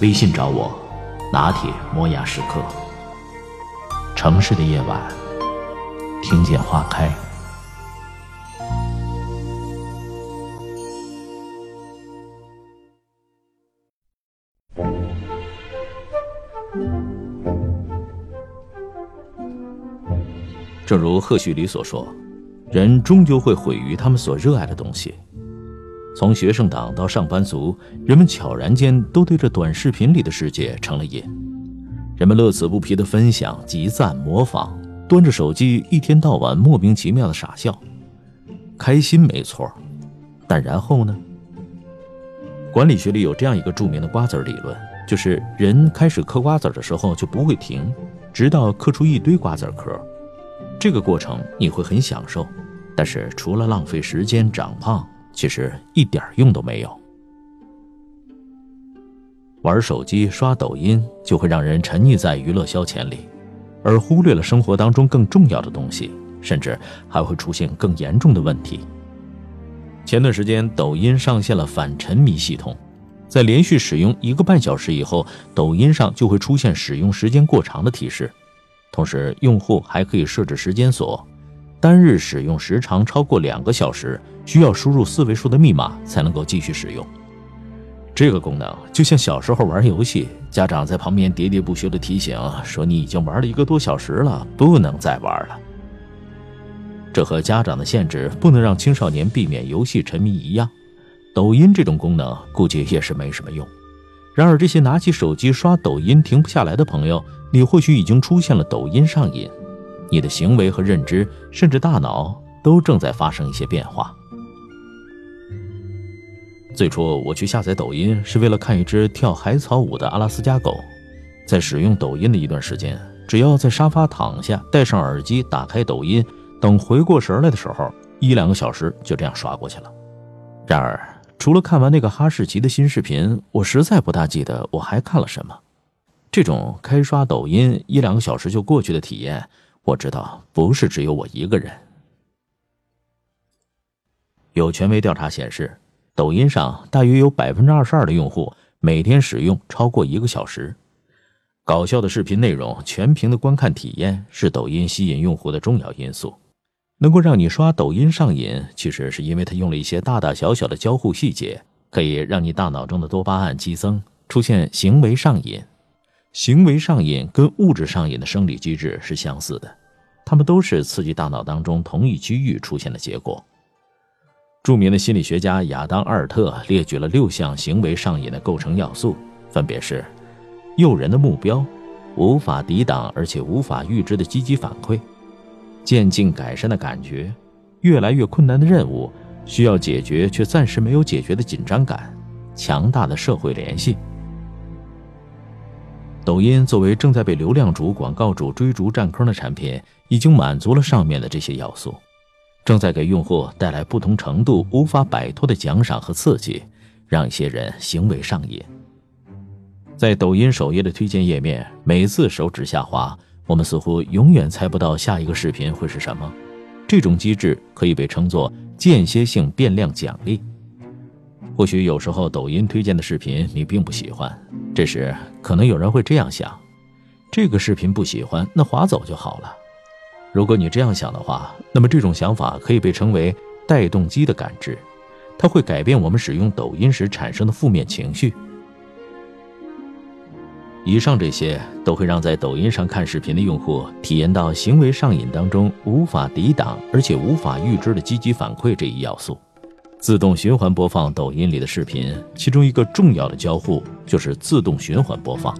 微信找我，拿铁磨牙时刻。城市的夜晚，听见花开。正如赫胥黎所说，人终究会毁于他们所热爱的东西。从学生党到上班族，人们悄然间都对这短视频里的世界成了瘾。人们乐此不疲地分享、集赞、模仿，端着手机一天到晚莫名其妙的傻笑，开心没错，但然后呢？管理学里有这样一个著名的瓜子理论，就是人开始嗑瓜子的时候就不会停，直到嗑出一堆瓜子壳。这个过程你会很享受，但是除了浪费时间、长胖，其实一点用都没有。玩手机、刷抖音就会让人沉溺在娱乐消遣里，而忽略了生活当中更重要的东西，甚至还会出现更严重的问题。前段时间，抖音上线了反沉迷系统，在连续使用一个半小时以后，抖音上就会出现使用时间过长的提示。同时，用户还可以设置时间锁，单日使用时长超过两个小时，需要输入四位数的密码才能够继续使用。这个功能就像小时候玩游戏，家长在旁边喋喋不休的提醒说：“你已经玩了一个多小时了，不能再玩了。”这和家长的限制不能让青少年避免游戏沉迷一样，抖音这种功能估计也是没什么用。然而，这些拿起手机刷抖音停不下来的朋友，你或许已经出现了抖音上瘾，你的行为和认知，甚至大脑都正在发生一些变化。最初我去下载抖音是为了看一只跳海草舞的阿拉斯加狗，在使用抖音的一段时间，只要在沙发躺下，戴上耳机，打开抖音，等回过神来的时候，一两个小时就这样刷过去了。然而，除了看完那个哈士奇的新视频，我实在不大记得我还看了什么。这种开刷抖音一两个小时就过去的体验，我知道不是只有我一个人。有权威调查显示，抖音上大约有百分之二十二的用户每天使用超过一个小时。搞笑的视频内容、全屏的观看体验是抖音吸引用户的重要因素。能够让你刷抖音上瘾，其实是因为它用了一些大大小小的交互细节，可以让你大脑中的多巴胺激增，出现行为上瘾。行为上瘾跟物质上瘾的生理机制是相似的，它们都是刺激大脑当中同一区域出现的结果。著名的心理学家亚当·阿尔特列举了六项行为上瘾的构成要素，分别是：诱人的目标、无法抵挡而且无法预知的积极反馈。渐进改善的感觉，越来越困难的任务，需要解决却暂时没有解决的紧张感，强大的社会联系。抖音作为正在被流量主、广告主追逐占坑的产品，已经满足了上面的这些要素，正在给用户带来不同程度无法摆脱的奖赏和刺激，让一些人行为上瘾。在抖音首页的推荐页面，每次手指下滑。我们似乎永远猜不到下一个视频会是什么，这种机制可以被称作间歇性变量奖励。或许有时候抖音推荐的视频你并不喜欢，这时可能有人会这样想：这个视频不喜欢，那划走就好了。如果你这样想的话，那么这种想法可以被称为带动机的感知，它会改变我们使用抖音时产生的负面情绪。以上这些都会让在抖音上看视频的用户体验到行为上瘾当中无法抵挡而且无法预知的积极反馈这一要素。自动循环播放抖音里的视频，其中一个重要的交互就是自动循环播放。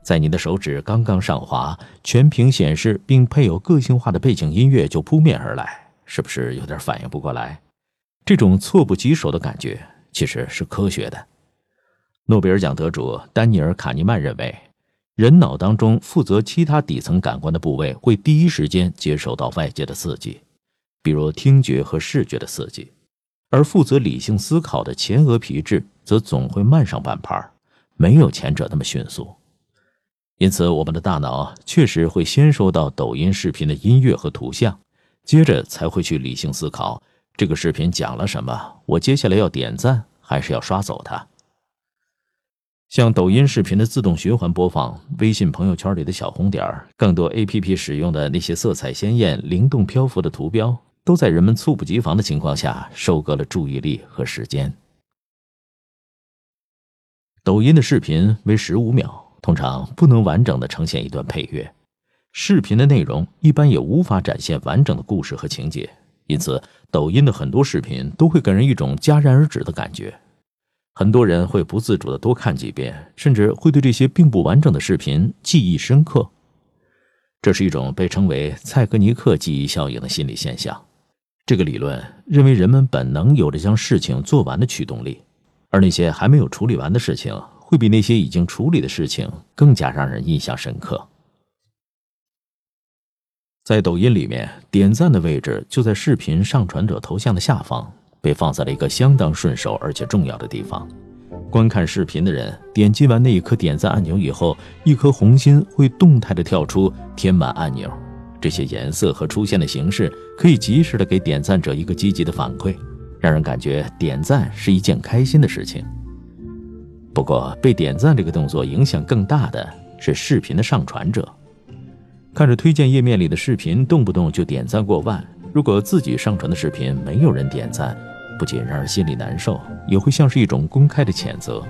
在你的手指刚刚上滑，全屏显示并配有个性化的背景音乐就扑面而来，是不是有点反应不过来？这种措不及手的感觉其实是科学的。诺贝尔奖得主丹尼尔·卡尼曼认为，人脑当中负责其他底层感官的部位会第一时间接受到外界的刺激，比如听觉和视觉的刺激，而负责理性思考的前额皮质则总会慢上半拍，没有前者那么迅速。因此，我们的大脑确实会先收到抖音视频的音乐和图像，接着才会去理性思考这个视频讲了什么，我接下来要点赞还是要刷走它。像抖音视频的自动循环播放，微信朋友圈里的小红点儿，更多 APP 使用的那些色彩鲜艳、灵动漂浮的图标，都在人们猝不及防的情况下收割了注意力和时间。抖音的视频为十五秒。通常不能完整的呈现一段配乐，视频的内容一般也无法展现完整的故事和情节，因此抖音的很多视频都会给人一种戛然而止的感觉。很多人会不自主的多看几遍，甚至会对这些并不完整的视频记忆深刻。这是一种被称为蔡格尼克记忆效应的心理现象。这个理论认为人们本能有着将事情做完的驱动力，而那些还没有处理完的事情。会比那些已经处理的事情更加让人印象深刻。在抖音里面，点赞的位置就在视频上传者头像的下方，被放在了一个相当顺手而且重要的地方。观看视频的人点击完那一颗点赞按钮以后，一颗红心会动态的跳出填满按钮。这些颜色和出现的形式可以及时的给点赞者一个积极的反馈，让人感觉点赞是一件开心的事情。不过，被点赞这个动作影响更大的是视频的上传者。看着推荐页面里的视频动不动就点赞过万，如果自己上传的视频没有人点赞，不仅让人心里难受，也会像是一种公开的谴责：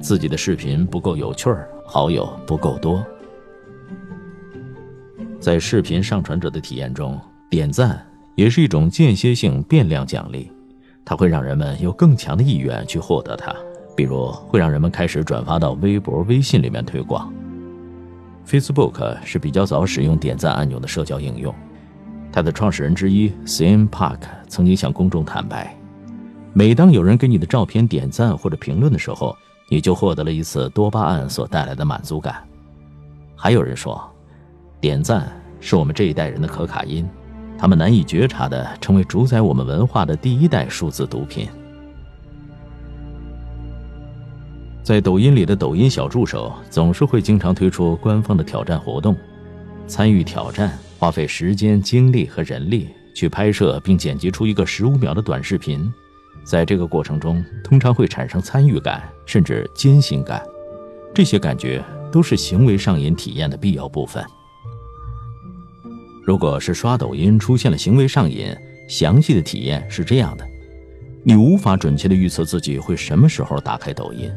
自己的视频不够有趣儿，好友不够多。在视频上传者的体验中，点赞也是一种间歇性变量奖励，它会让人们有更强的意愿去获得它。比如会让人们开始转发到微博、微信里面推广。Facebook 是比较早使用点赞按钮的社交应用，它的创始人之一 Sam Park 曾经向公众坦白：每当有人给你的照片点赞或者评论的时候，你就获得了一次多巴胺所带来的满足感。还有人说，点赞是我们这一代人的可卡因，他们难以觉察的成为主宰我们文化的第一代数字毒品。在抖音里的抖音小助手总是会经常推出官方的挑战活动，参与挑战花费时间、精力和人力去拍摄并剪辑出一个十五秒的短视频，在这个过程中通常会产生参与感甚至艰辛感，这些感觉都是行为上瘾体验的必要部分。如果是刷抖音出现了行为上瘾，详细的体验是这样的：你无法准确的预测自己会什么时候打开抖音。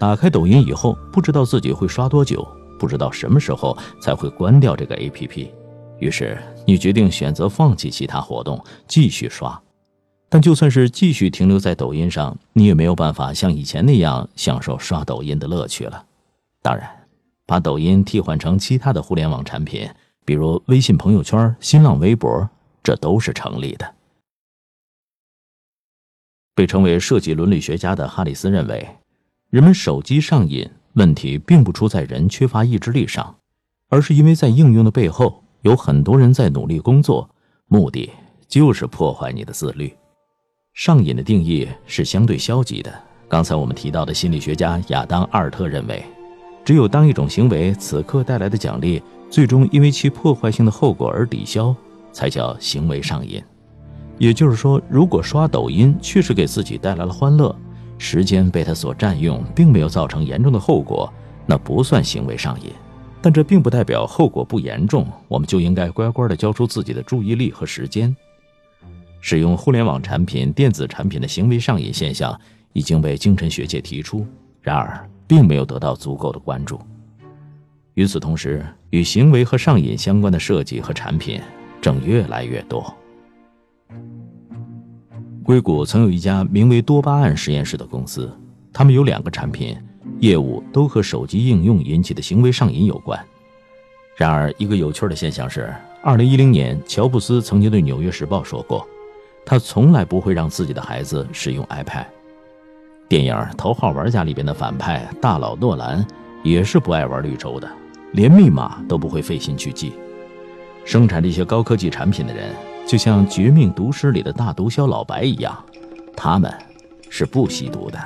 打开抖音以后，不知道自己会刷多久，不知道什么时候才会关掉这个 APP。于是你决定选择放弃其他活动，继续刷。但就算是继续停留在抖音上，你也没有办法像以前那样享受刷抖音的乐趣了。当然，把抖音替换成其他的互联网产品，比如微信朋友圈、新浪微博，这都是成立的。被称为设计伦理学家的哈里斯认为。人们手机上瘾问题并不出在人缺乏意志力上，而是因为在应用的背后有很多人在努力工作，目的就是破坏你的自律。上瘾的定义是相对消极的。刚才我们提到的心理学家亚当·阿尔特认为，只有当一种行为此刻带来的奖励最终因为其破坏性的后果而抵消，才叫行为上瘾。也就是说，如果刷抖音确实给自己带来了欢乐。时间被他所占用，并没有造成严重的后果，那不算行为上瘾。但这并不代表后果不严重，我们就应该乖乖地交出自己的注意力和时间。使用互联网产品、电子产品的行为上瘾现象已经被精神学界提出，然而并没有得到足够的关注。与此同时，与行为和上瘾相关的设计和产品正越来越多。硅谷曾有一家名为多巴胺实验室的公司，他们有两个产品，业务都和手机应用引起的行为上瘾有关。然而，一个有趣的现象是，二零一零年，乔布斯曾经对《纽约时报》说过，他从来不会让自己的孩子使用 iPad。电影《头号玩家》里边的反派大佬诺兰也是不爱玩绿洲的，连密码都不会费心去记。生产这些高科技产品的人，就像《绝命毒师》里的大毒枭老白一样，他们是不吸毒的。